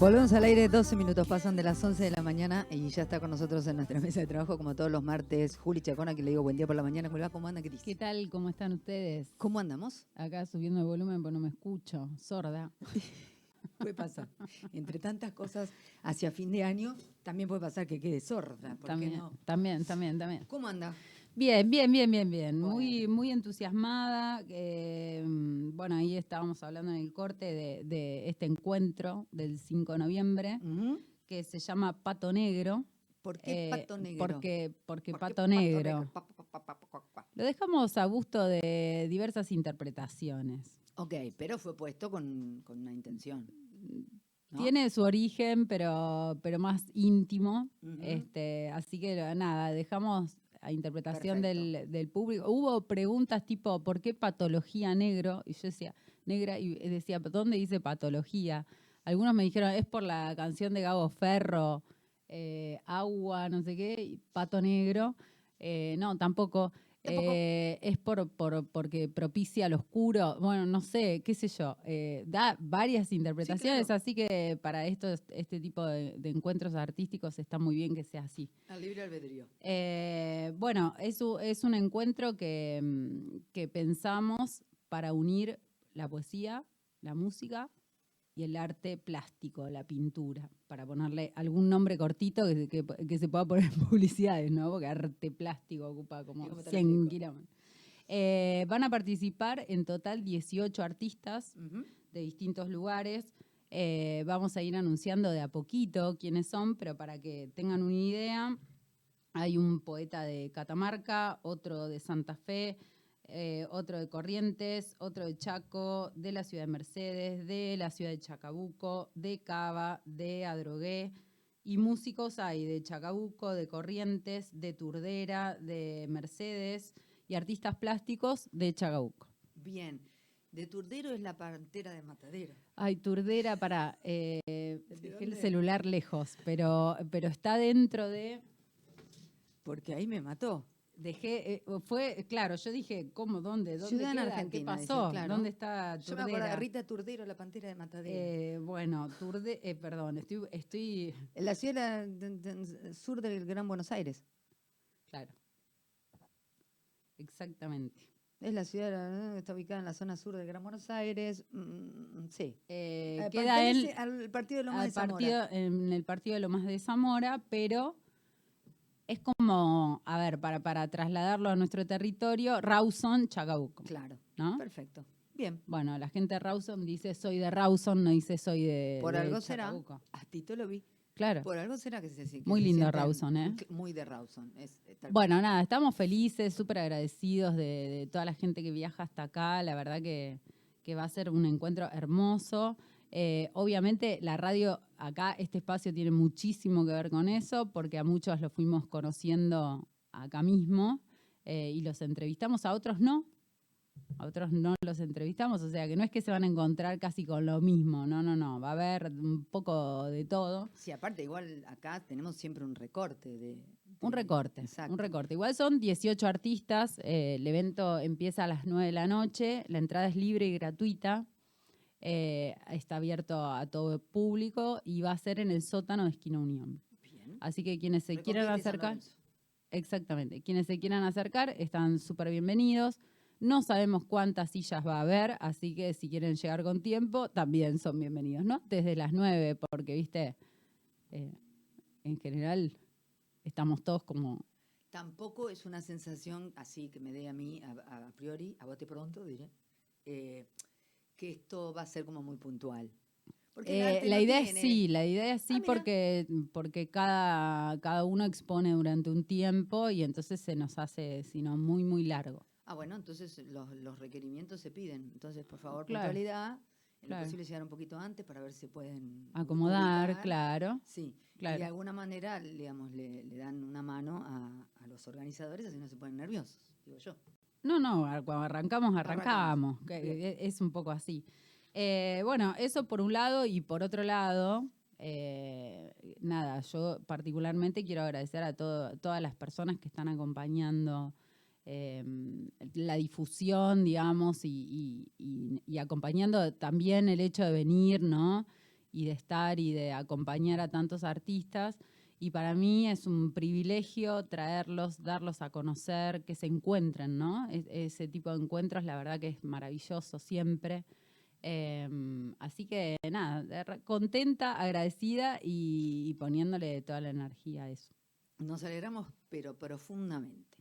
Volvemos al aire, 12 minutos pasan de las 11 de la mañana y ya está con nosotros en nuestra mesa de trabajo, como todos los martes, Juli Chacona, que le digo buen día por la mañana. ¿Cómo? ¿Cómo anda? ¿Qué dice? ¿Qué tal? ¿Cómo están ustedes? ¿Cómo andamos? Acá subiendo el volumen porque no me escucho, sorda. puede pasar. Entre tantas cosas, hacia fin de año, también puede pasar que quede sorda. ¿por qué También, no? también, también, también. ¿Cómo anda? Bien, bien, bien, bien, bien. Muy, muy entusiasmada. eh, bueno, ahí estábamos hablando en el corte de, de este encuentro del 5 de noviembre que se llama Pato Negro. ¿Por qué eh, pato negro? Porque, porque ¿Por qué Pato Negro. Pa, pa, pa. Lo dejamos a gusto de diversas interpretaciones. Ok, pero fue puesto con, con una intención. ¿no? Tiene su origen, pero, pero más íntimo. Este, así que nada, dejamos a interpretación del, del público. Hubo preguntas tipo, ¿por qué patología negro? Y yo decía, negra, y decía, ¿dónde dice patología? Algunos me dijeron, es por la canción de Gabo Ferro, eh, agua, no sé qué, y pato negro. Eh, no, tampoco. Tampoco. Eh, es por, por- porque propicia lo oscuro. Bueno, no sé, qué sé yo. Eh, da varias interpretaciones, claro. así que para estos, este tipo de, de encuentros artísticos está muy bien que sea así. Al libre albedrío. Eh, bueno, es, es un encuentro que, mm, que pensamos para unir la poesía, la música y el arte plástico, la pintura, para ponerle algún nombre cortito que, que- que se pueda poner en publicidades, ¿no? Porque arte plástico ocupa como ¿Y cómo te lo 100 explico? kilómetros. Eh, van a participar en total 18 artistas de distintos lugares. Eh, vamos a ir anunciando de a poquito quiénes son, pero para que tengan una idea, hay un poeta de Catamarca, otro de Santa Fe, eh, otro de Corrientes, otro de Chaco, de la ciudad de Mercedes, de la ciudad de Chacabuco, de Cava, de Adrogué. Y músicos hay de Chacabuco, de Corrientes, de Turdera, de Mercedes y artistas plásticos de Chacabuco. Bien. De Turdero es la pantera de Matadero. Ay, Turdera, para. Eh, dejé el celular lejos, pero, pero está dentro de. Porque ahí me mató. Dejé, eh, fue, claro, yo dije, ¿cómo? ¿Dónde? ¿Dónde Ciudad queda? Argentina, ¿Qué pasó? claro. ¿Dónde está Yo me acuerdo de Turdera? Rita Turdero, la pantera de Matadero. Eh, bueno, Turde, eh, perdón, estoy, estoy, En la ciudad de- de- de- sur del Gran Buenos Aires. claro, exactamente. Es la ciudad, está ubicada en la zona sur del Gran Buenos Aires. mm, sí. Eh, Eh, queda pertenece al partido de Lomas de Zamora. partido, en el partido de Lomas de Zamora, pero es como, a ver, para, para trasladarlo a nuestro territorio, Rawson, Chacabuco, Claro. ¿no? Perfecto. Bien. Bueno, la gente de Rawson dice soy de Rawson, no dice soy de Por de algo será. Chacabuco. A Tito lo vi. Claro. Por algo será que se que Muy se lindo Rawson, ¿eh? Muy de Rawson. es- es tal Bueno, nada, estamos felices, súper agradecidos de, de toda la gente que viaja hasta acá. La verdad que, que va a ser un encuentro hermoso. Eh, obviamente la radio acá, este espacio tiene muchísimo que ver con eso, porque a muchos los fuimos conociendo acá mismo eh, y los entrevistamos, a otros no. A otros no los entrevistamos, o sea que no es que se van a encontrar casi con lo mismo, no, no, no, va a haber un poco de todo. Sí, aparte, igual acá tenemos siempre un recorte de. Un recorte, Exacto. un recorte. Igual son 18 artistas, eh, el evento empieza a las 9 de la noche, la entrada es libre y gratuita, eh, está abierto a todo el público y va a ser en el sótano de Esquina Unión. Bien. Así que quienes se quieran acercar, exactamente, quienes se quieran acercar están súper bienvenidos. No sabemos cuántas sillas va a haber, así que si quieren llegar con tiempo, también son bienvenidos, ¿no? Desde las 9, porque, viste, eh, en general estamos todos como Tampoco es una sensación así que me dé a mí, a, a priori, a bote pronto, diré, eh, que esto va a ser como muy puntual. Eh, la idea tiene- es sí, la idea es Ah, sí mira. porque, porque cada, cada uno expone durante un tiempo y entonces se nos hace, sino muy, muy largo. Ah, bueno, entonces los, los requerimientos se piden. Entonces, por favor, Claro. puntualidad. En Claro. lo posible llegar un poquito antes para ver si pueden Acomodar, ubicar. claro. Sí, y Claro. de alguna manera, digamos, le, le dan una mano a, a los organizadores, así no se ponen nerviosos, digo yo. No, no, cuando arrancamos, Bien. e- Es un poco así. Eh, bueno, eso por un lado y por otro lado, eh, nada, yo particularmente quiero agradecer a todo- todas las personas que están acompañando eh, la difusión, digamos, y, y- y- y acompañando también el hecho de venir, ¿no? y de estar y de acompañar a tantos artistas. Y para mí es un privilegio traerlos, darlos a conocer, que se encuentren, ¿no? ese tipo de encuentros, la verdad que es maravilloso siempre. Em, así que nada, contenta, agradecida y, poniéndole toda la energía a eso. Nos alegramos, pero profundamente.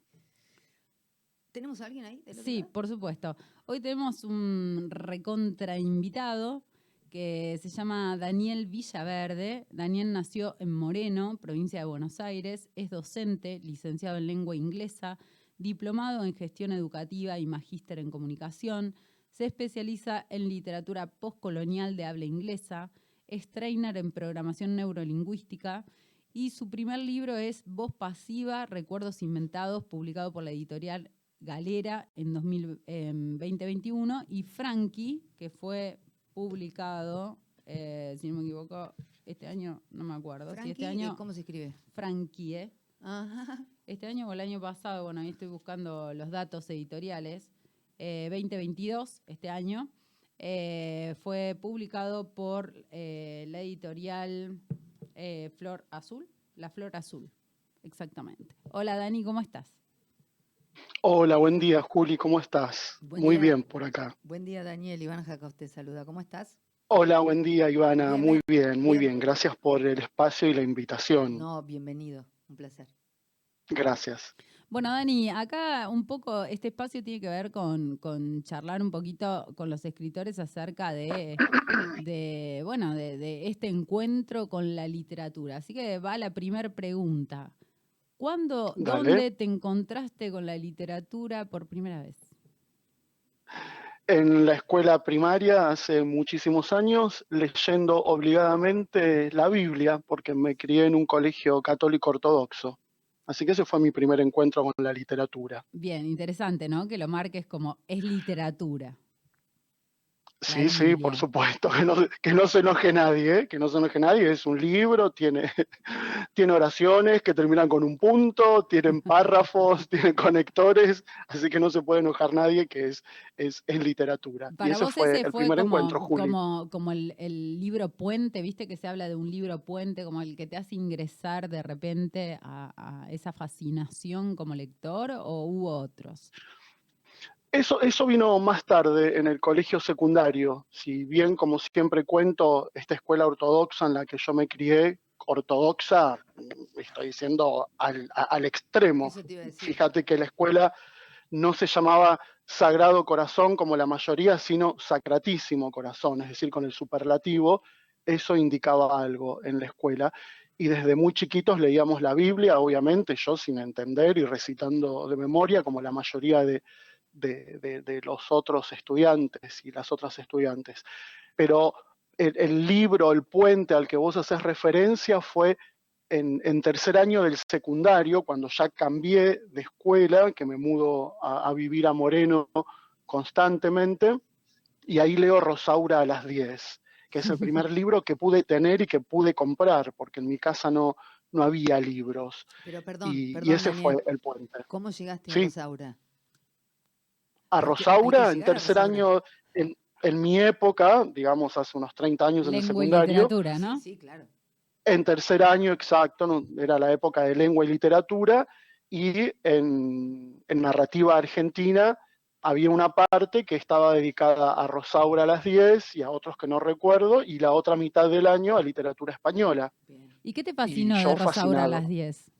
¿Tenemos a alguien ahí? Sí, por supuesto. Hoy tenemos un recontra invitado que se llama Daniel Villaverde. Daniel nació en Moreno, provincia de Buenos Aires, es docente, licenciado en lengua inglesa, diplomado en gestión educativa y magíster en comunicación, se especializa en literatura postcolonial de habla inglesa, es trainer en programación neurolingüística. Y su primer libro es Voz Pasiva, Recuerdos Inventados, publicado por la editorial Galera en, 2021, y Frankie, que fue publicado, eh, si no me equivoco, este año, no me acuerdo. Si este año, ¿Cómo se escribe? Frankie. Este año o el año pasado, bueno, ahí estoy buscando los datos editoriales. 2022, eh, este año, eh, fue publicado por eh, la editorial Flor Azul, La Flor Azul, exactamente. Hola Dani, ¿cómo estás? Hola, buen día Juli, ¿cómo estás? Muy bien por acá. Buen día Daniel, Iván Jacob te saluda, ¿cómo estás? Hola, buen día Ivana, muy bien, muy bien. Gracias por el espacio y la invitación. No, bienvenido, un placer. Gracias. Bueno, Dani, acá un poco este espacio tiene que ver con, charlar un poquito con los escritores acerca de, bueno, de, este encuentro con la literatura. Así que va la primera pregunta. ¿Cuándo, dónde te encontraste con la literatura por primera vez? En la escuela primaria hace muchísimos años, leyendo obligadamente la Biblia, porque me crié en un colegio católico ortodoxo. Así que ese fue mi primer encuentro con la literatura. Bien, interesante, ¿no? Que lo marques como es literatura. Sí, sí, por supuesto, que no, que no se enoje nadie, ¿eh? que no se enoje nadie, es un libro, tiene, tiene oraciones que terminan con un punto, tienen párrafos, tienen conectores, así que no se puede enojar nadie, que es, es, literatura. y ese fue el primer encuentro, Juli. Como, como el, el, libro puente, viste que se habla de un libro puente, como el que te hace ingresar de repente a, a esa fascinación como lector, o hubo otros? Eso, eso vino más tarde en el colegio secundario. Si bien, como siempre cuento, esta escuela ortodoxa en la que yo me crié, ortodoxa, estoy diciendo al, extremo. Fíjate que la escuela no se llamaba Sagrado Corazón como la mayoría, sino Sacratísimo Corazón, es decir, con el superlativo, eso indicaba algo en la escuela. Y desde muy chiquitos leíamos la Biblia, obviamente, yo sin entender y recitando de memoria, como la mayoría de, de, los otros estudiantes y las otras estudiantes. Pero el, libro, el puente al que vos haces referencia fue en, tercer año del secundario, cuando ya cambié de escuela, que me mudo a, vivir a Moreno constantemente, y ahí leo Rosaura a las 10, que es el primer libro que pude tener y que pude comprar, porque en mi casa no, no había libros. Pero perdón, y, ese fue el puente. ¿Cómo llegaste a Rosaura? A Rosaura en tercer año, en, mi época, digamos hace unos 30 años en el secundario. Y literatura, ¿no? Sí, claro. En tercer año, exacto, era la época de lengua y literatura, y en, narrativa argentina había una parte que estaba dedicada a Rosaura a las 10 y a otros que no recuerdo, y la otra mitad del año a literatura española. ¿Y qué te fascinó de Rosaura a las 10?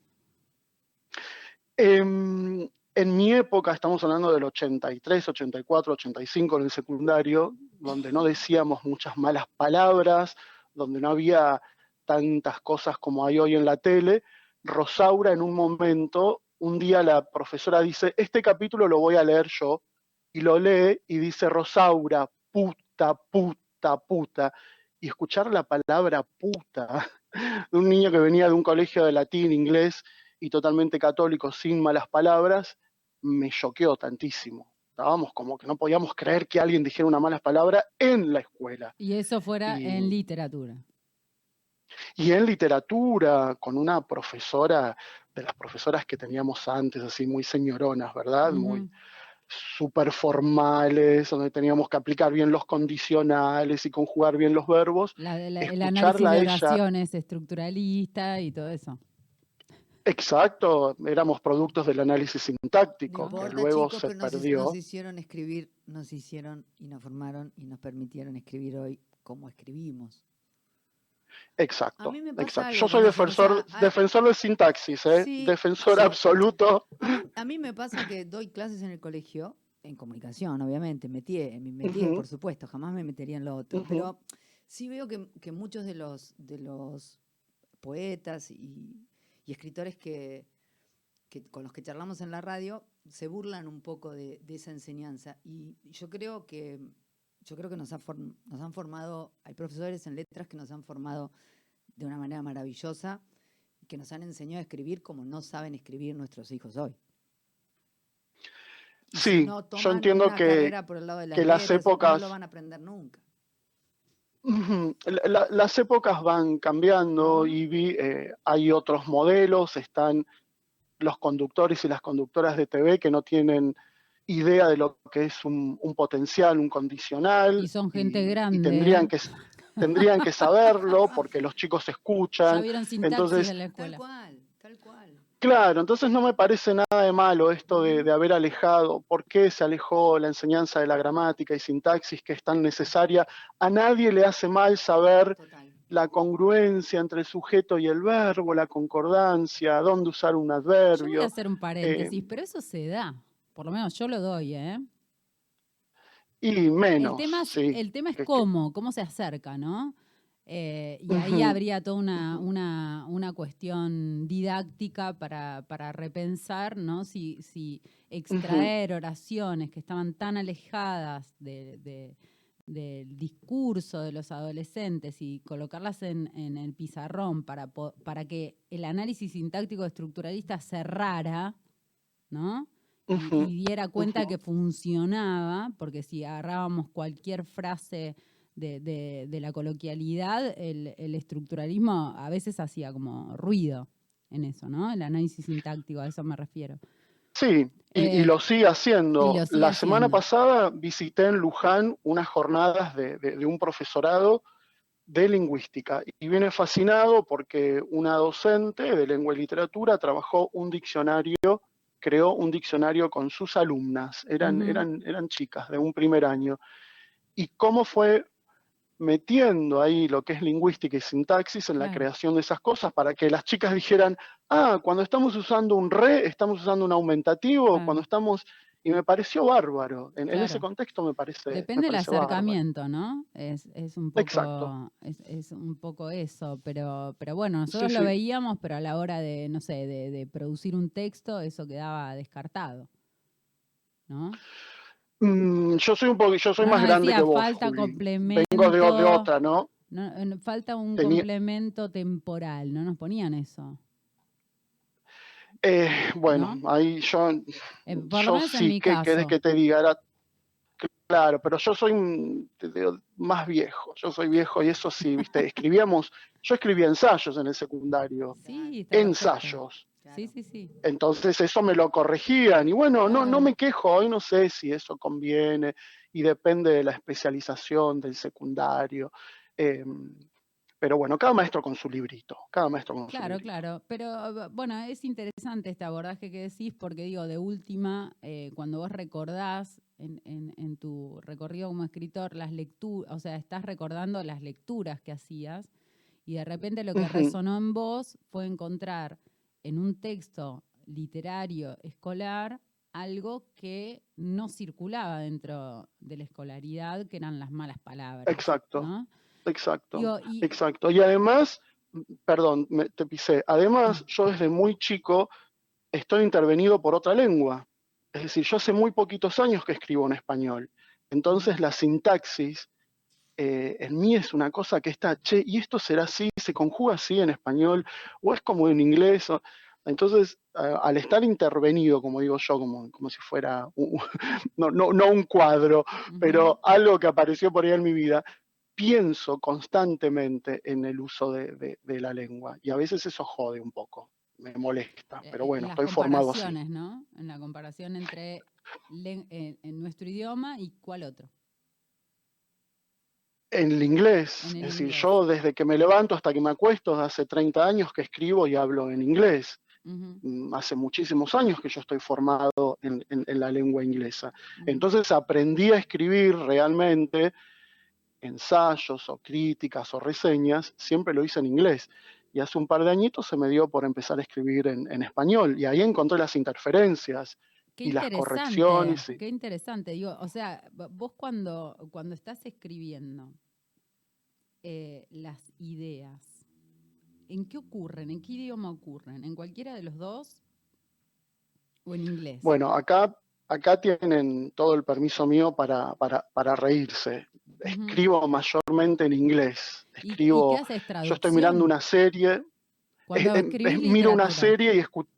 En mi época, estamos hablando del 83, 84, 85 en el secundario, donde no decíamos muchas malas palabras, donde no había tantas cosas como hay hoy en la tele, Rosaura en un momento, un día la profesora dice, este capítulo lo voy a leer yo, y lo lee y dice Rosaura, puta, puta, puta, y escuchar la palabra puta de un niño que venía de un colegio de latín, inglés y totalmente católico, sin malas palabras, me choqueó tantísimo. Estábamos como que no podíamos creer que alguien dijera una mala palabra en la escuela. Y eso fuera en literatura. Y en literatura, con una profesora, de las profesoras que teníamos antes, así muy señoronas, ¿verdad? Muy súper formales, donde teníamos que aplicar bien los condicionales y conjugar bien los verbos. La, el análisis de oraciones estructuralista y todo eso. Exacto, éramos productos del análisis sintáctico, que luego se perdió. Nos hicieron escribir, nos hicieron y nos formaron y nos permitieron escribir hoy como escribimos. Exacto, exacto. Yo soy defensor, defensor de sintaxis, ¿eh? defensor absoluto. A mí, me pasa que doy clases en el colegio, en comunicación, obviamente, metí, metí por supuesto, jamás me metería en lo otro, pero sí veo que, que, muchos de los, de los poetas y y escritores que, con los que charlamos en la radio se burlan un poco de, esa enseñanza. Y yo creo que, yo creo que nos, nos han formado, hay profesores en letras que nos han formado de una manera maravillosa, que nos han enseñado a escribir como no saben escribir nuestros hijos hoy. sí, yo entiendo que, que las épocas... No lo van a aprender nunca. Las épocas van cambiando y vi, eh, hay otros modelos, están los conductores y las conductoras de TV que no tienen idea de lo que es un, potencial, un condicional. Y son gente grande. tendrían, ¿eh? que, tendrían que saberlo porque los chicos escuchan. Entonces, en la escuela. Tal cual, tal cual. Claro, entonces no me parece nada de malo esto de, haber alejado, por qué se alejó la enseñanza de la gramática y sintaxis que es tan necesaria. A nadie le hace mal saber la congruencia entre el sujeto y el verbo, la concordancia, dónde usar un adverbio. Yo voy a hacer un paréntesis, eh, pero eso se da, por lo menos yo lo doy, ¿eh? Y menos. El tema, el tema es cómo, cómo se acerca, ¿no? Eh, y ahí habría toda una, una, cuestión didáctica para, para, repensar, ¿no? Si, si extraer oraciones que estaban tan alejadas del discurso de los adolescentes y colocarlas en, el pizarrón para, para que el análisis sintáctico estructuralista cerrara, ¿no? y, diera cuenta que funcionaba, porque si agarrábamos cualquier frase de, la coloquialidad, el, estructuralismo a veces hacía como ruido en eso, ¿no? El análisis sintáctico, a eso me refiero. Sí, y, eh, lo sigue haciendo. la semana pasada visité en Luján unas jornadas de, un profesorado de lingüística y vine fascinado porque una docente de lengua y literatura trabajó un diccionario, creó un diccionario con sus alumnas, eran, eran, eran chicas de un primer año. Y cómo fue metiendo ahí lo que es lingüística y sintaxis en la creación de esas cosas para que las chicas dijeran, ah, cuando estamos usando un re, estamos usando un aumentativo, cuando estamos... Y me pareció bárbaro. En, ese contexto me parece. Depende del acercamiento, ¿no? Es, un poco, Exacto. Es, un poco eso. Pero, pero bueno, nosotros lo veíamos, pero a la hora de, no sé, de, de producir un texto, eso quedaba descartado. ¿No? Mm, yo soy un poco, yo soy más grande que vos. Falta complemento. Vengo de, otra, ¿no? falta un complemento temporal, ¿no nos ponían eso? Eh, bueno, ahí yo, eh, yo sí, que querés que te diga? claro, pero yo soy más viejo, yo soy viejo y eso sí, viste, escribíamos, yo escribía ensayos en el secundario, sí, ensayos. Sí, sí, sí. Entonces eso me lo corregían y bueno, no, no me quejo, hoy no sé si eso conviene y depende de la especialización del secundario. Em, pero bueno, cada maestro con su librito, cada maestro con claro, su Claro, claro. Pero bueno, es interesante este abordaje que decís porque digo, de última, eh, cuando vos recordás en, en, tu recorrido como escritor las lecturas, o sea, estás recordando las lecturas que hacías y de repente lo que resonó en vos fue encontrar en un texto literario escolar algo que no circulaba dentro de la escolaridad, que eran las malas palabras. Exacto. Exacto. y... Exacto. Y además, perdón, te pisé. Además, yo desde muy chico estoy intervenido por otra lengua. Es decir, yo hace muy poquitos años que escribo en español. Entonces la sintaxis eh, en mí es una cosa que está, che, y esto será así, se conjuga así en español, o es como en inglés. entonces, al estar intervenido, como digo yo, como, como si fuera, no, no, no, un cuadro, pero algo que apareció por ahí en mi vida, pienso constantemente en el uso de, de, la lengua, y a veces eso jode un poco. me molesta. Eh, Pero bueno, estoy formado así. ¿no? En la comparación entre en, nuestro idioma y cuál otro. En el inglés. es decir, yo desde que me levanto hasta que me acuesto, hace 30 años que escribo y hablo en inglés. Mm, hace muchísimos años que yo estoy formado en, la lengua inglesa. Entonces aprendí a escribir realmente ensayos o críticas o reseñas, siempre lo hice en inglés. Y hace un par de añitos se me dio por empezar a escribir en, español. Y ahí encontré las interferencias y las correcciones. Qué interesante. Digo, o sea, vos cuando, cuando estás escribiendo eh, las ideas, ¿en qué ocurren? ¿En qué idioma ocurren? ¿En cualquiera de los dos o en inglés? Bueno, acá, acá tienen todo el permiso mío para, para, reírse. Escribo mayormente en inglés. Escribo, yo estoy mirando una serie, miro una serie y escucho.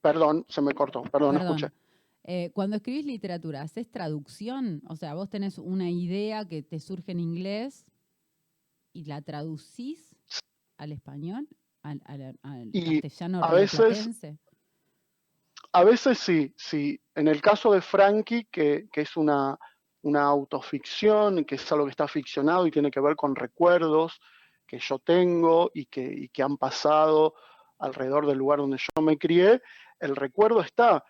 Perdón, se me cortó, perdón, no escuché. Eh, cuando escribís literatura, ¿haces traducción? O sea, vos tenés una idea que te surge en inglés y la traducís al español, al, castellano a veces, a veces sí, sí. En el caso de Frankie, que, es una, una autoficción, que es algo que está ficcionado y tiene que ver con recuerdos que yo tengo y que, y que han pasado alrededor del lugar donde yo me crié, el recuerdo está,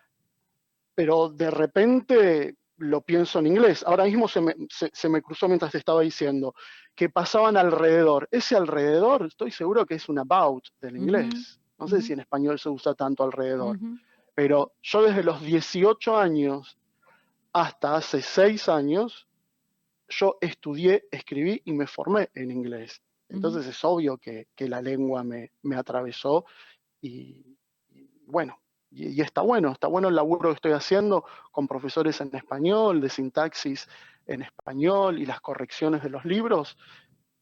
pero de repente lo pienso en inglés. Ahora mismo se me, se, me, cruzó mientras te estaba diciendo que pasaban alrededor. Ese alrededor, estoy seguro que es un about del inglés. No sé si en español se usa tanto alrededor. Pero yo desde los 18 años hasta hace 6 años, yo estudié, escribí y me formé en inglés. Entonces es obvio que, la lengua me, me atravesó y, bueno, y, está bueno, está bueno el laburo que estoy haciendo con profesores en español, de sintaxis en español y las correcciones de los libros.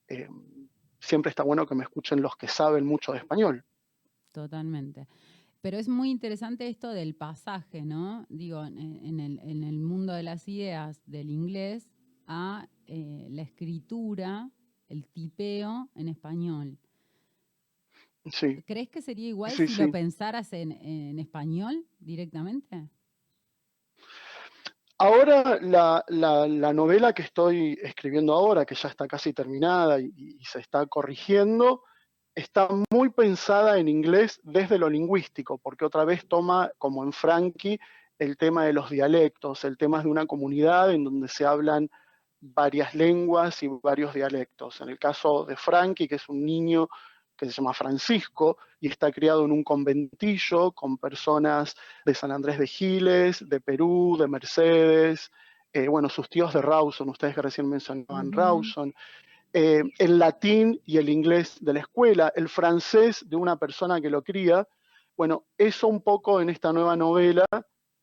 Eh, siempre está bueno que me escuchen los que saben mucho de español. Totalmente. Pero es muy interesante esto del pasaje, ¿no? Digo, en, el, mundo de las ideas del inglés a eh, la escritura, el tipeo en español. ¿Crees que sería igual si lo pensaras en, español directamente? Ahora, la, novela que estoy escribiendo ahora, que ya está casi terminada y, se está corrigiendo, está muy pensada en inglés desde lo lingüístico, porque otra vez toma, como en Frankie, el tema de los dialectos, el tema de una comunidad en donde se hablan varias lenguas y varios dialectos. En el caso de Frankie, que es un niño que se llama Francisco y está criado en un conventillo con personas de San Andrés de Giles, de Perú, de Mercedes, eh, bueno, sus tíos de Rawson, ustedes que recién mencionaban Rawson, eh, el latín y el inglés de la escuela, el francés de una persona que lo cría. Bueno, eso un poco en esta nueva novela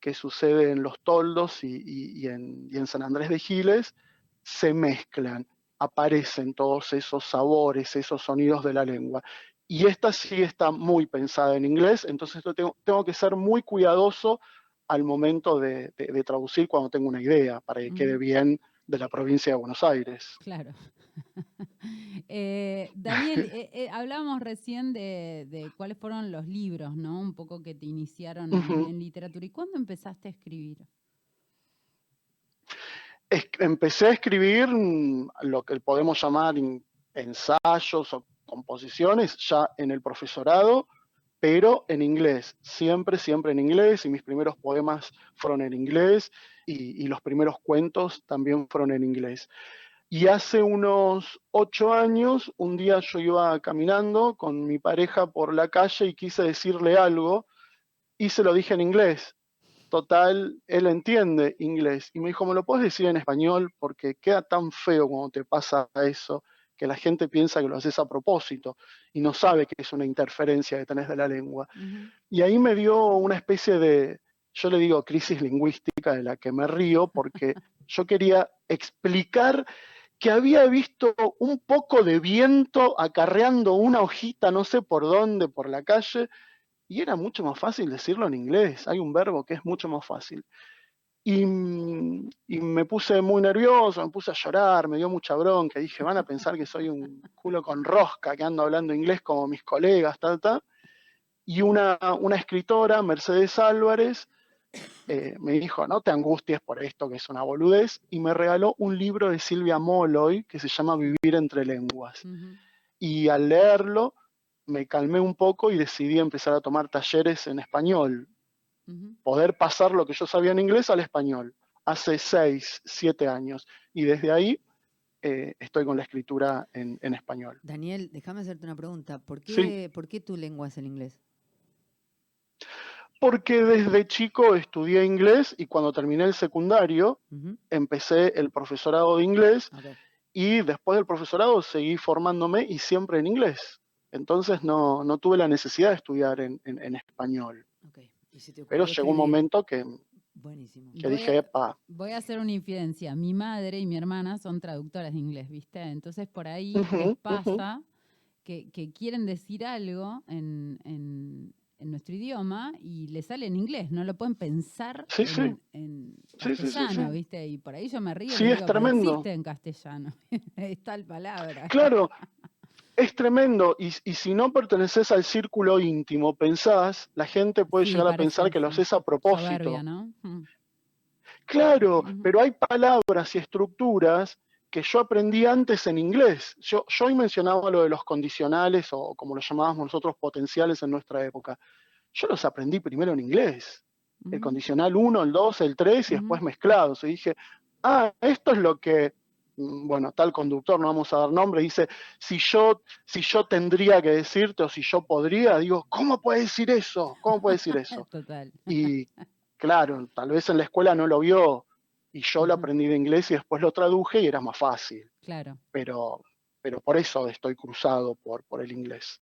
que sucede en Los Toldos y en San Andrés de Giles, se mezclan aparecen todos esos sabores, esos sonidos de la lengua. Y esta sí está muy pensada en inglés, entonces tengo, tengo que ser muy cuidadoso al momento de, traducir cuando tengo una idea, para que quede bien de la provincia de Buenos Aires. Claro. eh, Daniel, eh, eh, hablábamos recién de, cuáles fueron los libros, ¿no? Un poco que te iniciaron en literatura. ¿Y cuándo empezaste a escribir? Empecé a escribir mm, lo que podemos llamar ensayos o composiciones ya en el profesorado, pero en inglés, siempre, siempre en inglés, y mis primeros poemas fueron en inglés, y, los primeros cuentos también fueron en inglés. Y hace unos ocho años, un día yo iba caminando con mi pareja por la calle y quise decirle algo, y se lo dije en inglés, total, él entiende inglés. Y me dijo, ¿me lo puedes decir en español? Porque queda tan feo cuando te pasa eso, que la gente piensa que lo haces a propósito y no sabe que es una interferencia que tenés de la lengua. Y ahí me dio una especie de, yo le digo crisis lingüística de la que me río, porque yo quería explicar que había visto un poco de viento acarreando una hojita, no sé por dónde, por la calle, y era mucho más fácil decirlo en inglés. Hay un verbo que es mucho más fácil. Y, me puse muy nervioso, me puse a llorar, me dio mucha bronca. Dije, van a pensar que soy un culo con rosca, que ando hablando inglés como mis colegas, tal, tal. Y una, una escritora, Mercedes Álvarez, eh, me dijo, no te angusties por esto, que es una boludez, y me regaló un libro de Silvia Molloy que se llama Vivir entre lenguas. Y al leerlo, me calmé un poco y decidí empezar a tomar talleres en español, poder pasar lo que yo sabía en inglés al español, hace seis, siete años. Y desde ahí eh, estoy con la escritura en, español. Daniel, déjame hacerte una pregunta. ¿Por qué, ¿Por qué tu lengua es el inglés? Porque desde chico estudié inglés y cuando terminé el secundario empecé el profesorado de inglés y después del profesorado seguí formándome y siempre en inglés. Entonces no, tuve la necesidad de estudiar en, español. Pero llegó un momento que, Buenísimo. que dije, epa. Voy a hacer una infidencia. Mi madre y mi hermana son traductoras de inglés, ¿viste? Entonces por ahí les pasa que, quieren decir algo en en nuestro idioma y le sale en inglés, no lo pueden pensar en, castellano, ¿viste? Y por ahí yo me río. Sí, es tremendo. existe en castellano, es tal palabra. Claro, es tremendo. Y, si no perteneces al círculo íntimo, pensás, la gente puede llegar a pensar que lo haces a propósito. Mm. Claro, pero hay palabras y estructuras que yo aprendí antes en inglés. Yo, yo hoy mencionaba lo de los condicionales o como lo llamábamos nosotros potenciales en nuestra época. Yo los aprendí primero en inglés. El condicional 1, el 2, el 3 y después mezclados. Y dije, ah, esto es lo que, bueno, tal conductor, no vamos a dar nombre, dice, si yo, si yo tendría que decirte o si yo podría, digo, ¿cómo puede decir eso? ¿Cómo puede decir eso? Total. Y claro, tal vez en la escuela no lo vio y yo lo aprendí de inglés y después lo traduje y era más fácil. Claro. Pero, pero por eso estoy cruzado por, por el inglés.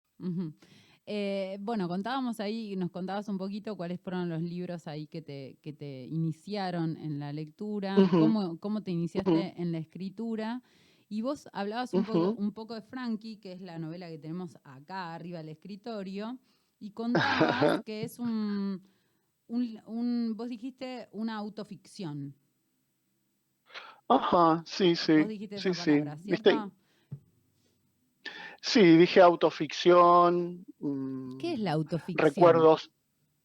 Eh, bueno, contábamos ahí, nos contabas un poquito cuáles fueron los libros ahí que te, que te iniciaron en la lectura, cómo, te iniciaste en la escritura. Y vos hablabas un, poco, un poco de Frankie, que es la novela que tenemos acá arriba del escritorio, y contabas que es un, un, vos dijiste una autoficción. Ajá, sí, sí. sí, sí. Sí, dije autoficción. Mm, ¿Qué es la autoficción? Recuerdos,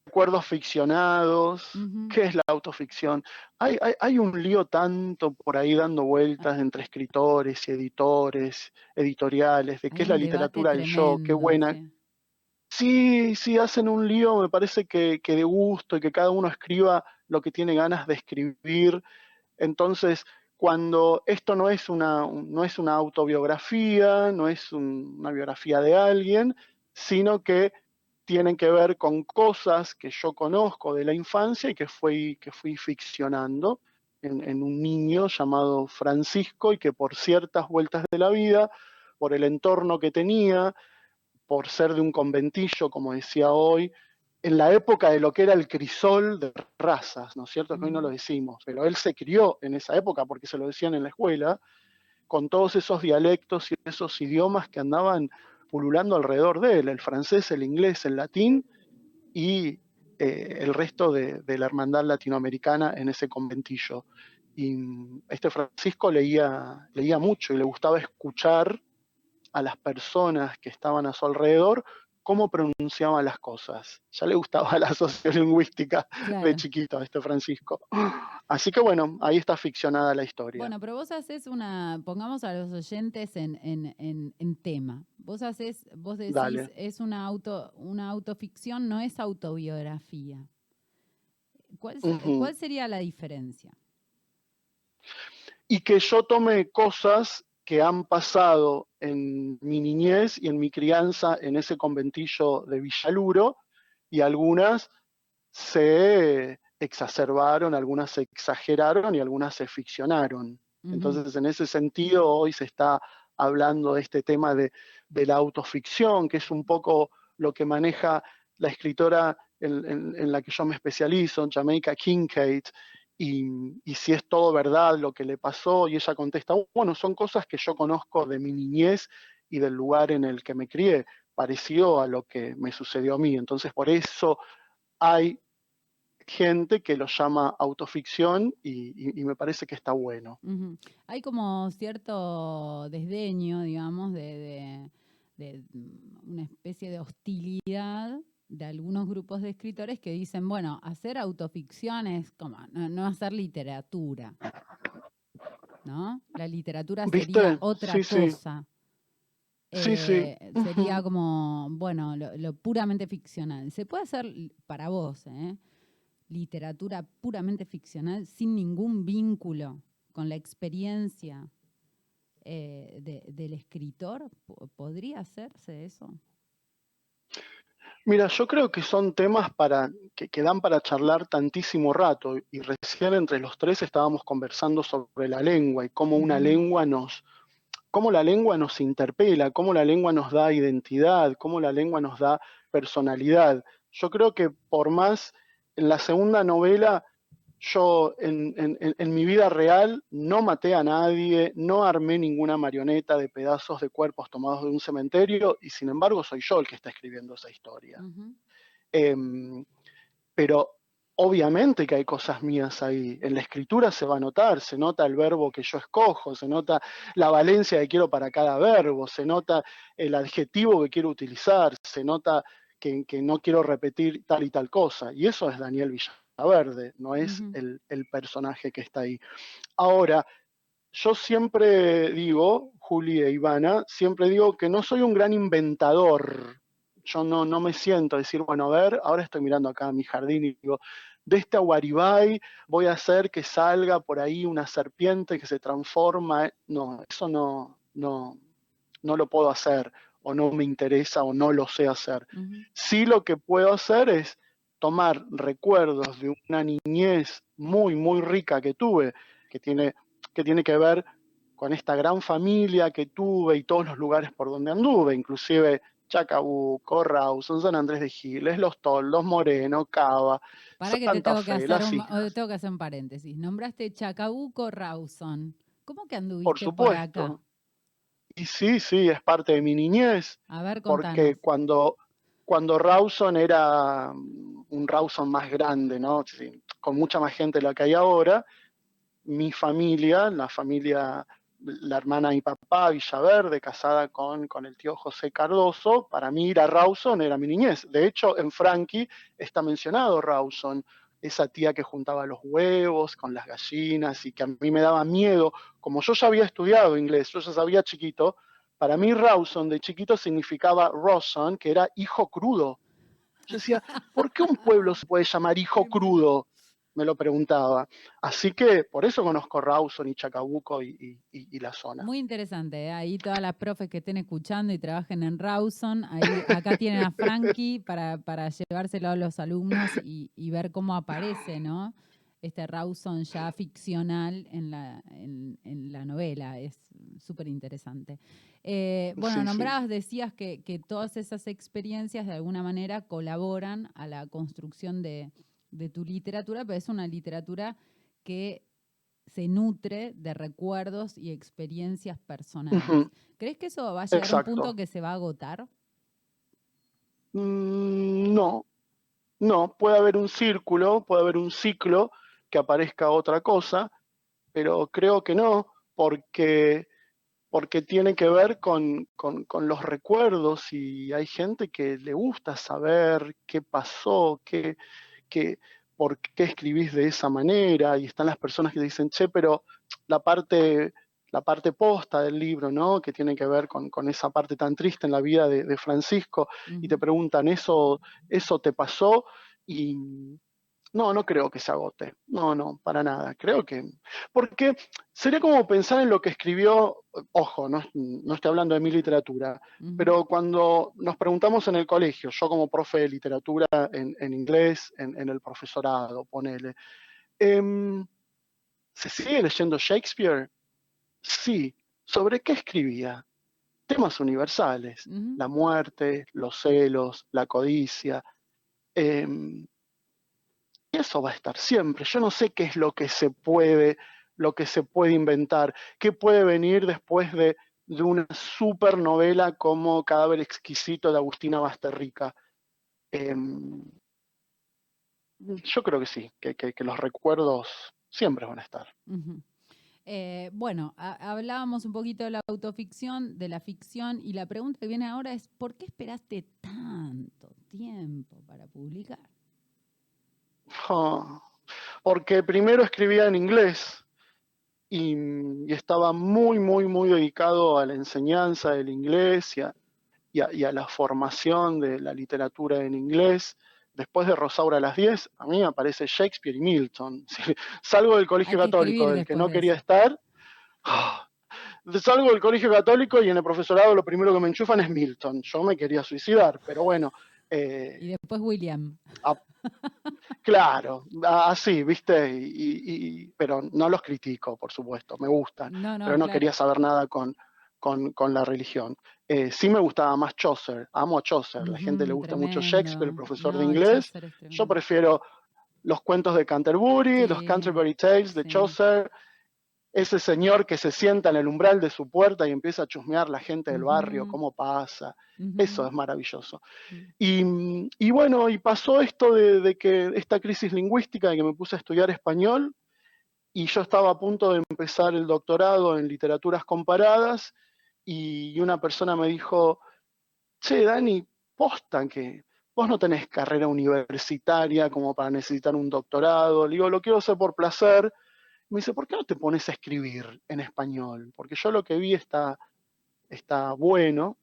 recuerdos ficcionados. ¿Qué es la autoficción? Hay, hay, un lío tanto por ahí dando vueltas entre escritores y editores, editoriales, de qué es la literatura del yo, qué buena. Sí. sí, hacen un lío, me parece que, que de gusto y que cada uno escriba lo que tiene ganas de escribir. Entonces, cuando esto no es una, no es una autobiografía, no es una biografía de alguien, sino que tienen que ver con cosas que yo conozco de la infancia y que fui, que fui ficcionando en, en, un niño llamado Francisco y que por ciertas vueltas de la vida, por el entorno que tenía, por ser de un conventillo, como decía hoy, en la época de lo que era el crisol de razas, ¿no es cierto? Que hoy no lo decimos, pero él se crió en esa época porque se lo decían en la escuela, con todos esos dialectos y esos idiomas que andaban pululando alrededor de él, el francés, el inglés, el latín y eh, el resto de, la hermandad latinoamericana en ese conventillo. Y este Francisco leía, leía mucho y le gustaba escuchar a las personas que estaban a su alrededor cómo pronunciaba las cosas. Ya le gustaba la sociolingüística de chiquito a este Francisco. Así que bueno, ahí está ficcionada la historia. Bueno, pero vos haces una, pongamos a los oyentes en, tema. Vos haces, vos decís, es una auto, una autoficción, no es autobiografía. ¿Cuál, ¿Cuál sería la diferencia? Y que yo tome cosas que han pasado en mi niñez y en mi crianza en ese conventillo de Villaluro, y algunas se exacerbaron, algunas se exageraron y algunas se ficcionaron. Entonces, en ese sentido, hoy se está hablando de este tema de, la autoficción, que es un poco lo que maneja la escritora en, en la que yo me especializo, Jamaica Kincaid, y, si es todo verdad lo que le pasó, y ella contesta, bueno, son cosas que yo conozco de mi niñez y del lugar en el que me crié, parecido a lo que me sucedió a mí. Entonces, por eso hay gente que lo llama autoficción y, me parece que está bueno. Hay como cierto desdeño, digamos, de, de, una especie de hostilidad de algunos grupos de escritores que dicen, bueno, hacer autoficción es como no, hacer literatura. ¿No? La literatura sería otra cosa. Sí, sí. Eh, sería como, bueno, lo, puramente ficcional. Se puede hacer para vos, ¿eh? literatura puramente ficcional sin ningún vínculo con la experiencia eh, del escritor. ¿Podría hacerse eso? Mira, yo creo que son temas para, que, que, dan para charlar tantísimo rato y recién entre los tres estábamos conversando sobre la lengua y cómo una lengua nos, cómo la lengua nos interpela, cómo la lengua nos da identidad, cómo la lengua nos da personalidad. Yo creo que por más en la segunda novela yo en, mi vida real no maté a nadie, no armé ninguna marioneta de pedazos de cuerpos tomados de un cementerio y sin embargo soy yo el que está escribiendo esa historia. Em, pero obviamente que hay cosas mías ahí. En la escritura se va a notar, se nota el verbo que yo escojo, se nota la valencia que quiero para cada verbo, se nota el adjetivo que quiero utilizar, se nota que, no quiero repetir tal y tal cosa. Y eso es Daniel Villaverde, no es el, personaje que está ahí. Ahora, yo siempre digo, Juli e Ivana, siempre digo que no soy un gran inventador. Yo no, no me siento a decir, bueno, a ver, ahora estoy mirando acá a mi jardín y digo, de este aguaribay voy a hacer que salga por ahí una serpiente que se transforma. No, eso no, no, no lo puedo hacer o no me interesa o no lo sé hacer. Sí lo que puedo hacer es tomar recuerdos de una niñez muy, muy rica que tuve, que tiene que, tiene que ver con esta gran familia que tuve y todos los lugares por donde anduve, inclusive Chacabuco, Rawson, San Andrés de Giles, Los Toldos, Moreno, Cava. Para que te tengo, que hacer un, tengo que hacer un paréntesis. Nombraste Chacabuco, Rawson. ¿Cómo que anduviste por, supuesto. por acá? Y sí, sí, es parte de mi niñez. A ver, contanos. Porque cuando, cuando Rawson era un Rawson más grande, ¿no? con mucha más gente de la que hay ahora, mi familia, la familia, la hermana mi papá, Villaverde, casada con, con el tío José Cardoso, para mí ir a Rawson era mi niñez. De hecho, en Frankie está mencionado Rawson esa tía que juntaba los huevos con las gallinas y que a mí me daba miedo, como yo ya había estudiado inglés, yo ya sabía chiquito, para mí Rawson de chiquito significaba Rawson, que era hijo crudo. Yo decía, ¿por qué un pueblo se puede llamar hijo crudo? me lo preguntaba. Así que por eso conozco Rawson y Chacabuco y, la zona. Muy interesante, ¿eh? ahí todas las profes que estén escuchando y trabajen en Rawson, ahí, acá tienen a Frankie para, para llevárselo a los alumnos y, ver cómo aparece, ¿no? Este Rawson ya ficcional en la, en, la novela, es súper interesante. Eh, bueno, nombrabas, decías que, que todas esas experiencias de alguna manera colaboran a la construcción de, de tu literatura, pero es una literatura que se nutre de recuerdos y experiencias personales. ¿Crees que eso va a llegar a un punto que se va a agotar? Mm, no, no, puede haber un círculo, puede haber un ciclo que aparezca otra cosa, pero creo que no, porque, porque tiene que ver con, los recuerdos y hay gente que le gusta saber qué pasó, qué, que, por qué escribís de esa manera, y están las personas que dicen, che, pero la parte, la parte posta del libro, ¿no? Que tiene que ver con, esa parte tan triste en la vida de, Francisco, y te preguntan, ¿eso, ¿eso te pasó? Y, no, no creo que se agote. No, no, para nada. Creo que. Porque sería como pensar en lo que escribió, ojo, no, estoy hablando de mi literatura, pero cuando nos preguntamos en el colegio, yo como profe de literatura en, inglés, en, el profesorado, ponele, em, ¿se sigue leyendo Shakespeare? Sí. ¿Sobre qué escribía? Temas universales, la muerte, los celos, la codicia. Em, eso va a estar siempre. Yo no sé qué es lo que se puede, lo que se puede inventar, qué puede venir después de, una super novela como Cadáver exquisito de Agustina Basterrica. Em, yo creo que sí, que, los recuerdos siempre van a estar. Eh, bueno, hablábamos un poquito de la autoficción, de la ficción, y la pregunta que viene ahora es, ¿por qué esperaste tanto, tiempo para publicar? Porque primero escribía en inglés y, estaba muy, muy, muy dedicado a la enseñanza del inglés y a, la formación de la literatura en inglés. Después de Rosaura a las 10, a mí me aparece Shakespeare y Milton. salgo del colegio católico del que no quería estar, salgo del colegio católico y en el profesorado lo primero que me enchufan es Milton. Yo me quería suicidar, pero bueno. Eh, y después William. claro, así, viste, y, pero no los critico, por supuesto, me gustan, pero no quería saber nada con, con, la religión. Eh, sí me gustaba más Chaucer, amo a Chaucer, la gente le gusta mucho Shakespeare, el profesor de inglés. Yo prefiero los cuentos de Canterbury, los Canterbury Tales de Chaucer, ese señor que se sienta en el umbral de su puerta y empieza a chusmear la gente del barrio, cómo pasa. Eso es maravilloso. Y, y, bueno, y pasó esto de, que esta crisis lingüística de que me puse a estudiar español y yo estaba a punto de empezar el doctorado en literaturas comparadas y una persona me dijo, che, Dani, posta que vos no tenés carrera universitaria como para necesitar un doctorado. Le digo, lo quiero hacer por placer me dice, ¿por qué no te pones a escribir en español? Porque yo lo que vi está, está bueno,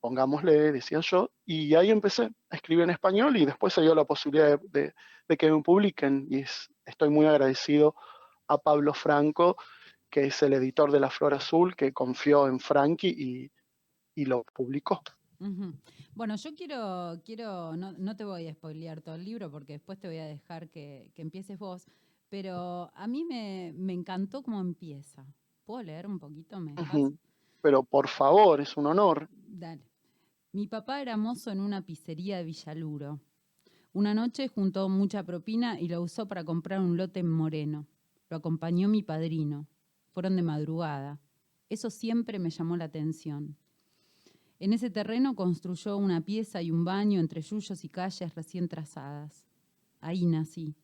pongámosle, decía yo, y ahí empecé a escribir en español y después se dio la posibilidad de, que me publiquen y estoy muy agradecido a Pablo Franco, que es el editor de La Flor Azul, que confió en Frankie y, lo publicó. Bueno, yo quiero, quiero no, te voy a spoilear todo el libro porque después te voy a dejar que, que empieces vos, pero a mí me, encantó cómo empieza. ¿Puedo leer un poquito? ¿Me Pero por favor, es un honor. Dale. Mi papá era mozo en una pizzería de Villaluro. Una noche juntó mucha propina y lo usó para comprar un lote en Moreno. Lo acompañó mi padrino. Fueron de madrugada. Eso siempre me llamó la atención. En ese terreno construyó una pieza y un baño entre yuyos y calles recién trazadas. Ahí nací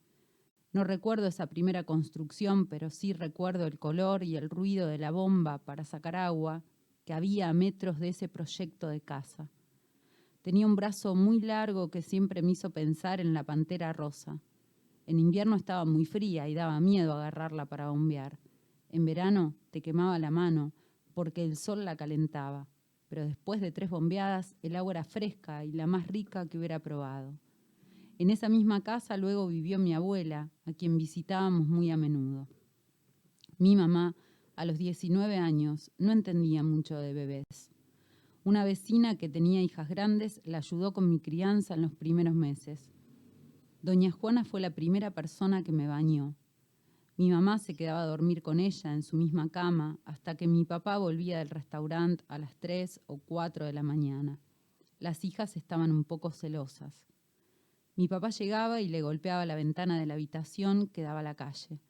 no recuerdo esa primera construcción, pero sí recuerdo el color y el ruido de la bomba para sacar agua que había a metros de ese proyecto de casa. Tenía un brazo muy largo que siempre me hizo pensar en la pantera rosa. En invierno estaba muy fría y daba miedo agarrarla para bombear. En verano te quemaba la mano porque el sol la calentaba, pero después de tres bombeadas el agua era fresca y la más rica que hubiera probado. En esa misma casa luego vivió mi abuela, a quien visitábamos muy a menudo. Mi mamá, a los 19 años, no entendía mucho de bebés. Una vecina que tenía hijas grandes la ayudó con mi crianza en los primeros meses. Doña Juana fue la primera persona que me bañó. Mi mamá se quedaba a dormir con ella en su misma cama hasta que mi papá volvía del restaurante a las 3 o 4 de la mañana. Las hijas estaban un poco celosas. Mi papá llegaba y le golpeaba la ventana de la habitación que daba a la calle.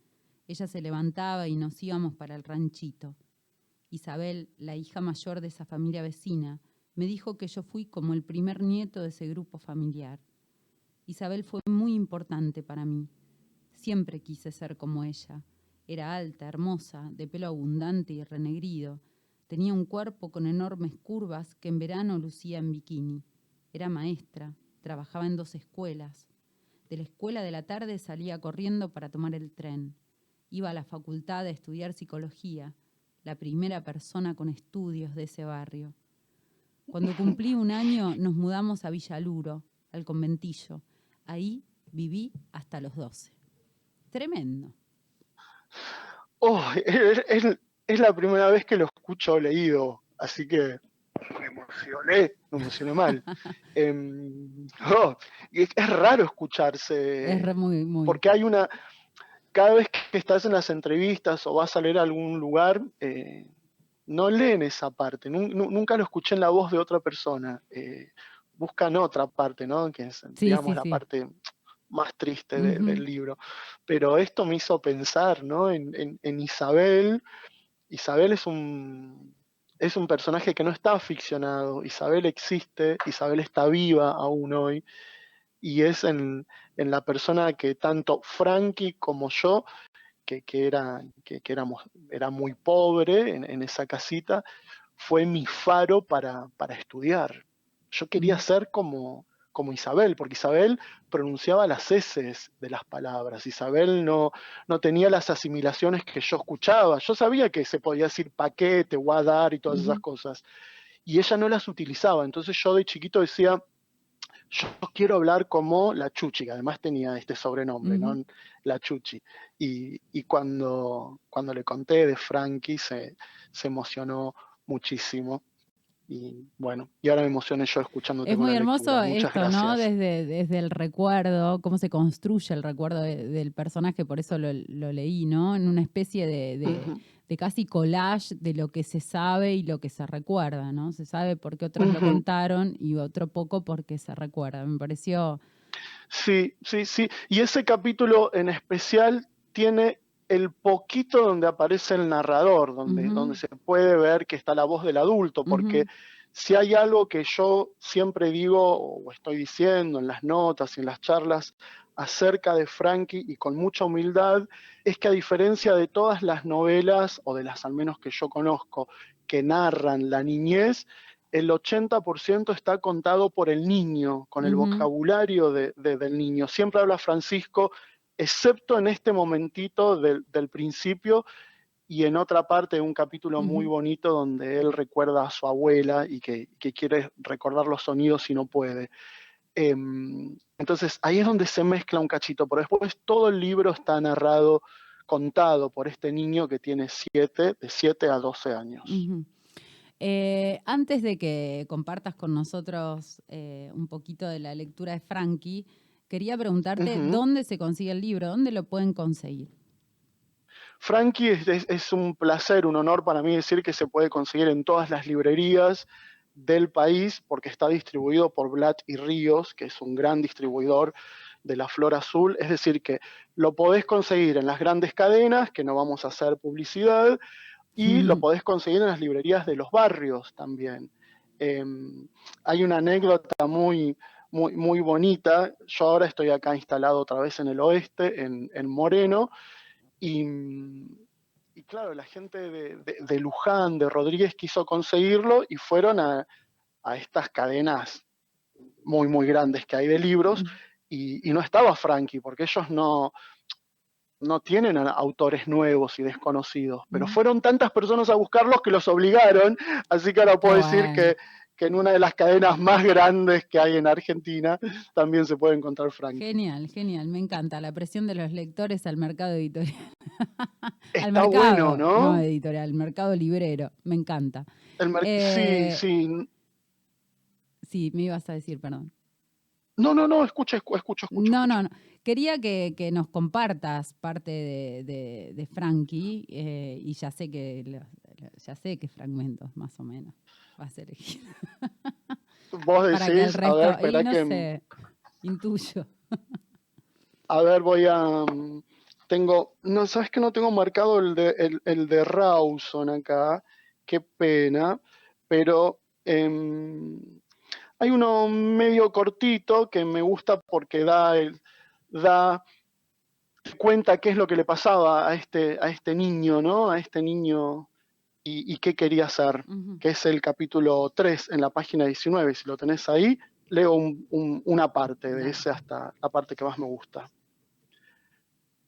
Ella se levantaba y nos íbamos para el ranchito. Isabel, la hija mayor de esa familia vecina, me dijo que yo fui como el primer nieto de ese grupo familiar. Isabel fue muy importante para mí. Siempre quise ser como ella. Era alta, hermosa, de pelo abundante y renegrido. Tenía un cuerpo con enormes curvas que en verano lucía en bikini. Era maestra, Trabajaba en dos escuelas. De la escuela de la tarde salía corriendo para tomar el tren. Iba a la facultad a estudiar psicología, la primera persona con estudios de ese barrio. Cuando cumplí un año nos mudamos a Villaluro, al conventillo. Ahí viví hasta los doce. Tremendo. Oh, es, la primera vez que lo escucho leído, así que emocioné, me emocioné mal. Em, oh, es, raro escucharse. Es muy, muy. Porque hay una. Cada vez que estás en las entrevistas o vas a leer a algún lugar, eh, no leen esa parte. Nunca lo escuché en la voz de otra persona. Eh, buscan otra parte, ¿no? Que es, digamos, la parte más triste del libro. Pero esto me hizo pensar, ¿no? en Isabel. Isabel es un es un personaje que no está ficcionado. Isabel existe, Isabel está viva aún hoy, y es en, la persona que tanto Frankie como yo, que, era, que, éramos, era muy pobre en, esa casita, fue mi faro para, estudiar. Yo quería ser como, como Isabel, porque Isabel pronunciaba las S de las palabras. Isabel no, no tenía las asimilaciones que yo escuchaba. Yo sabía que se podía decir paquete, guardar y todas esas cosas. Y ella no las utilizaba. Entonces yo de chiquito decía, yo quiero hablar como la Chuchi, que además tenía este sobrenombre, ¿no? La Chuchi. Y, cuando, cuando le conté de Frankie se, se emocionó muchísimo y bueno, y ahora me emocioné yo escuchando. Es muy hermoso esto, ¿no? Desde, desde el recuerdo, cómo se construye el recuerdo del personaje, por eso lo, leí, ¿no? En una especie de, casi collage de lo que se sabe y lo que se recuerda, ¿no? Se sabe porque otros lo contaron y otro poco porque se recuerda. Me pareció... Sí, sí, sí. Y ese capítulo en especial tiene el poquito donde aparece el narrador, donde, donde se puede ver que está la voz del adulto, porque si hay algo que yo siempre digo o estoy diciendo en las notas y en las charlas acerca de Frankie y con mucha humildad, es que a diferencia de todas las novelas, o de las al menos que yo conozco, que narran la niñez, el 80% está contado por el niño, con el vocabulario del niño. Siempre habla Francisco excepto en este momentito del, principio y en otra parte un capítulo muy bonito donde él recuerda a su abuela y que, quiere recordar los sonidos y no puede. Em, entonces ahí es donde se mezcla un cachito, pero después todo el libro está narrado, contado por este niño que tiene siete, de 7 a 12 años. Eh, antes de que compartas con nosotros eh, un poquito de la lectura de Frankie, Quería preguntarte dónde se consigue el libro, dónde lo pueden conseguir. Frankie, es, un placer, un honor para mí decir que se puede conseguir en todas las librerías del país porque está distribuido por Blatt y Ríos, que es un gran distribuidor de la flor azul, es decir, que lo podés conseguir en las grandes cadenas, que no vamos a hacer publicidad, y lo podés conseguir en las librerías de los barrios también. Em, hay una anécdota muy, muy, muy bonita. Yo ahora estoy acá instalado otra vez en el oeste, en, Moreno, y, claro, la gente de, Luján, de Rodríguez quiso conseguirlo y fueron a, estas cadenas muy, muy grandes que hay de libros, y, no estaba Frankie, porque ellos no, no tienen autores nuevos y desconocidos, pero fueron tantas personas a buscarlos que los obligaron, así que ahora puedo decir que que en una de las cadenas más grandes que hay en Argentina también se puede encontrar Frank. Genial, genial, me encanta la presión de los lectores al mercado editorial. Está al mercado, bueno, ¿no? No editorial, al mercado librero, me encanta. El sí, eh, sí. Sí, me ibas a decir, perdón. No, no, no, escucha, escucho, escucho. No, no, no. Quería que, nos compartas parte de, de, Frankie eh, y ya sé que ya sé qué fragmentos, más o menos va a ser Vos decís, a ver, espera que... Sé, intuyo. a ver, voy a... Mm, tengo, no, sabes que no tengo marcado el de, el, de Rawson acá, qué pena, pero em, hay uno medio cortito que me gusta porque da, el, da cuenta qué es lo que le pasaba a este, a este niño, ¿no? A este niño y, qué quería hacer, que es el capítulo 3 en la página 19. Si lo tenés ahí, leo una parte de ese hasta la parte que más me gusta.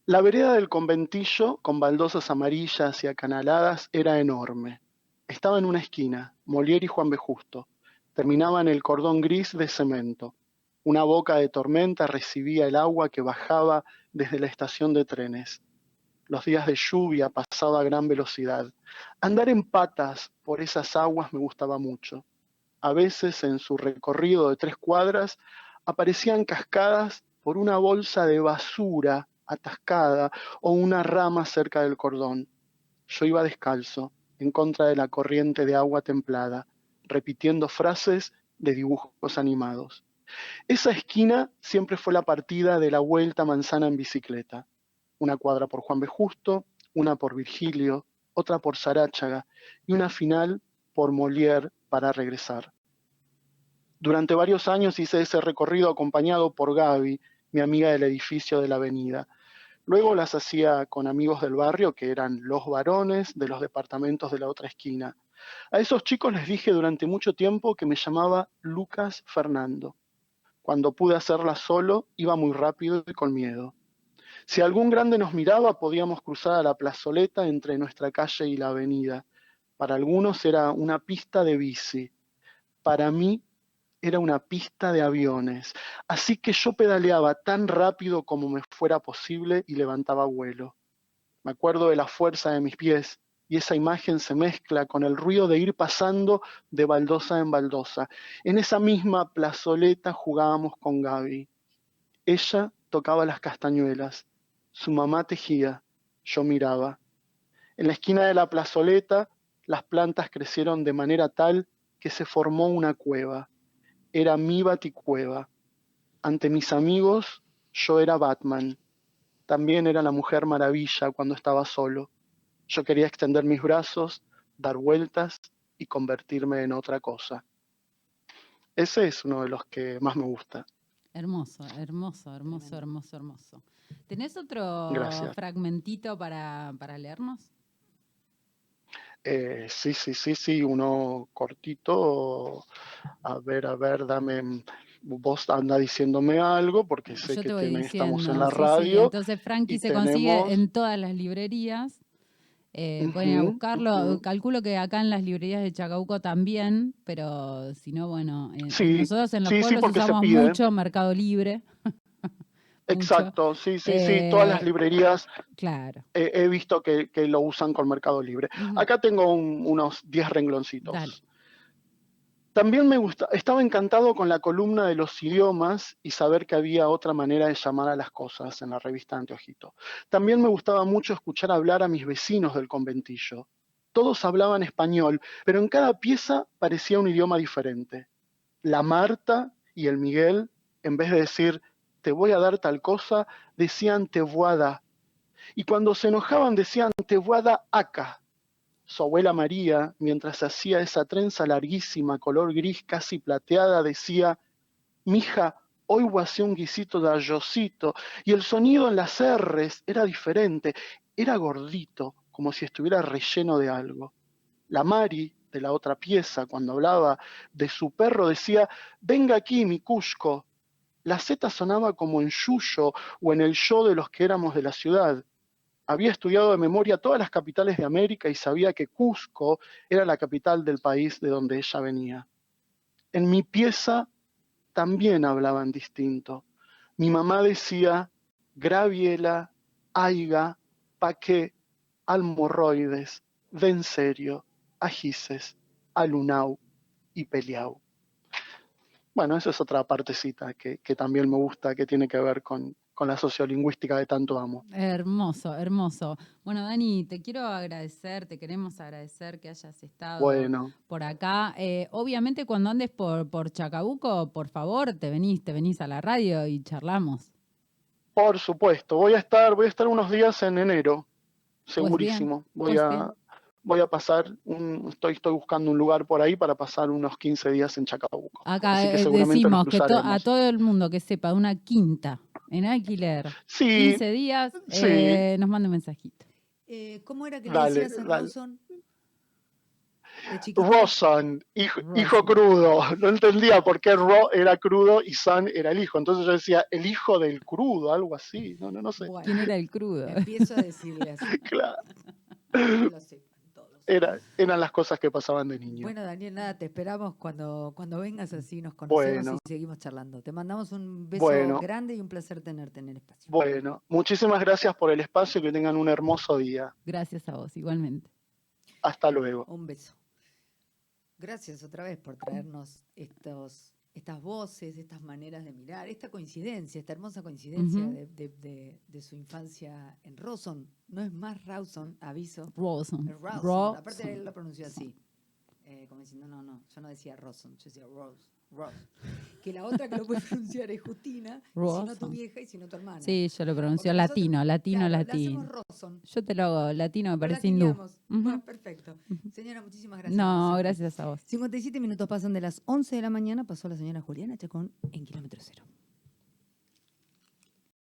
La vereda del conventillo, con baldosas amarillas y acanaladas, era enorme. Estaba en una esquina, Molière y Juan B. Justo. Terminaba en el cordón gris de cemento. Una boca de tormenta recibía el agua que bajaba desde la estación de trenes los días de lluvia pasaba a gran velocidad. Andar en patas por esas aguas me gustaba mucho. A veces en su recorrido de tres cuadras aparecían cascadas por una bolsa de basura atascada o una rama cerca del cordón. Yo iba descalzo, en contra de la corriente de agua templada, repitiendo frases de dibujos animados. Esa esquina siempre fue la partida de la vuelta manzana en bicicleta una cuadra por Juan B. Justo, una por Virgilio, otra por Saráchaga y una final por Molière para regresar. Durante varios años hice ese recorrido acompañado por Gaby, mi amiga del edificio de la avenida. Luego las hacía con amigos del barrio que eran los varones de los departamentos de la otra esquina. A esos chicos les dije durante mucho tiempo que me llamaba Lucas Fernando. Cuando pude hacerla solo, iba muy rápido y con miedo. Si algún grande nos miraba, podíamos cruzar a la plazoleta entre nuestra calle y la avenida. Para algunos era una pista de bici. Para mí era una pista de aviones. Así que yo pedaleaba tan rápido como me fuera posible y levantaba vuelo. Me acuerdo de la fuerza de mis pies y esa imagen se mezcla con el ruido de ir pasando de baldosa en baldosa. En esa misma plazoleta jugábamos con Gaby. Ella tocaba las castañuelas, su mamá tejía, yo miraba. En la esquina de la plazoleta las plantas crecieron de manera tal que se formó una cueva. Era mi baticueva. Ante mis amigos yo era Batman. También era la mujer maravilla cuando estaba solo. Yo quería extender mis brazos, dar vueltas y convertirme en otra cosa. Ese es uno de los que más me gusta. Hermoso, hermoso, hermoso, hermoso, hermoso. ¿Tenés otro fragmentito para, para leernos? Eh, sí, sí, sí, sí, uno cortito. A ver, a ver, dame. Vos anda diciéndome algo porque sé que estamos en la radio. Entonces, Frankie se consigue en todas las librerías. Eh, pueden a buscarlo. Calculo que acá en las librerías de Chacauco también, pero si no, bueno, eh, nosotros en los pueblos usamos mucho Mercado Libre. Exacto, sí, sí, sí, todas las eh, librerías claro. he visto que, lo usan con Mercado Libre. Acá tengo unos 10 rengloncitos. También me gusta, estaba encantado con la columna de los idiomas y saber que había otra manera de llamar a las cosas en la revista Anteojito. También me gustaba mucho escuchar hablar a mis vecinos del conventillo. Todos hablaban español, pero en cada pieza parecía un idioma diferente. La Marta y el Miguel, en vez de decir te voy a dar tal cosa, decían te voy. Y cuando se enojaban decían te voy acá su abuela María, mientras hacía esa trenza larguísima, color gris casi plateada, decía, mija, hoy hacer un guisito de ayosito, y el sonido en las R's era diferente, era gordito, como si estuviera relleno de algo. La Mari, de la otra pieza, cuando hablaba de su perro, decía, venga aquí, mi Cusco. La Z sonaba como en Yuyo o en el yo de los que éramos de la ciudad había estudiado de memoria todas las capitales de América y sabía que Cusco era la capital del país de donde ella venía. En mi pieza también hablaban distinto. Mi mamá decía Graviela, Aiga, Paqué, Almorroides, en serio, Ajices, Alunau y Peliau. Bueno, esa es otra partecita que también me gusta, que tiene que ver con, con la sociolingüística de tanto amo. Hermoso, hermoso. Bueno, Dani, te quiero agradecer, te queremos agradecer que hayas estado por acá. Eh, obviamente cuando andes por, por Chacabuco, por favor, te venís, te venís a la radio y charlamos. Por supuesto, voy a estar, voy a estar unos días en enero, pues segurísimo. voy a, voy a pasar, un, estoy, estoy buscando un lugar por ahí para pasar unos 15 días en Chacabuco. Acá eh, decimos que a todo el mundo que sepa una quinta en alquiler, 15 días, eh, nos manda un mensajito. Eh, ¿Cómo era que le decías a Rawson? Roson, hijo, hijo, crudo. No entendía por qué Ro era crudo y Son era el hijo. Entonces yo decía, el hijo del crudo, algo así. No, no, no sé. ¿Quién era el crudo? Empiezo a decirle así. claro. Lo sé eran las cosas que pasaban de niño. Bueno, Daniel, nada, te esperamos cuando, cuando vengas así, nos conocemos y seguimos charlando. Te mandamos un beso grande y un placer tenerte en el espacio. Bueno, muchísimas gracias por el espacio y que tengan un hermoso día. Gracias a vos, igualmente. Hasta luego. Un beso. Gracias otra vez por traernos estos estas voces, estas maneras de mirar, esta coincidencia, esta hermosa coincidencia de, su infancia en Rawson. No es más Rawson, aviso. Rawson. Rawson. Aparte él lo pronunció así. Eh, como diciendo, no, no, yo no decía Rawson, yo decía Que la otra que lo puede pronunciar es Justina, si no tu vieja y si no tu hermana. Sí, yo lo pronuncio latino, latino, latino. Yo te lo hago latino, me parece hindú. perfecto. Señora, muchísimas gracias. No, gracias a vos. 57 minutos pasan de las 11 de la mañana, pasó la señora Juliana Chacón en kilómetro cero.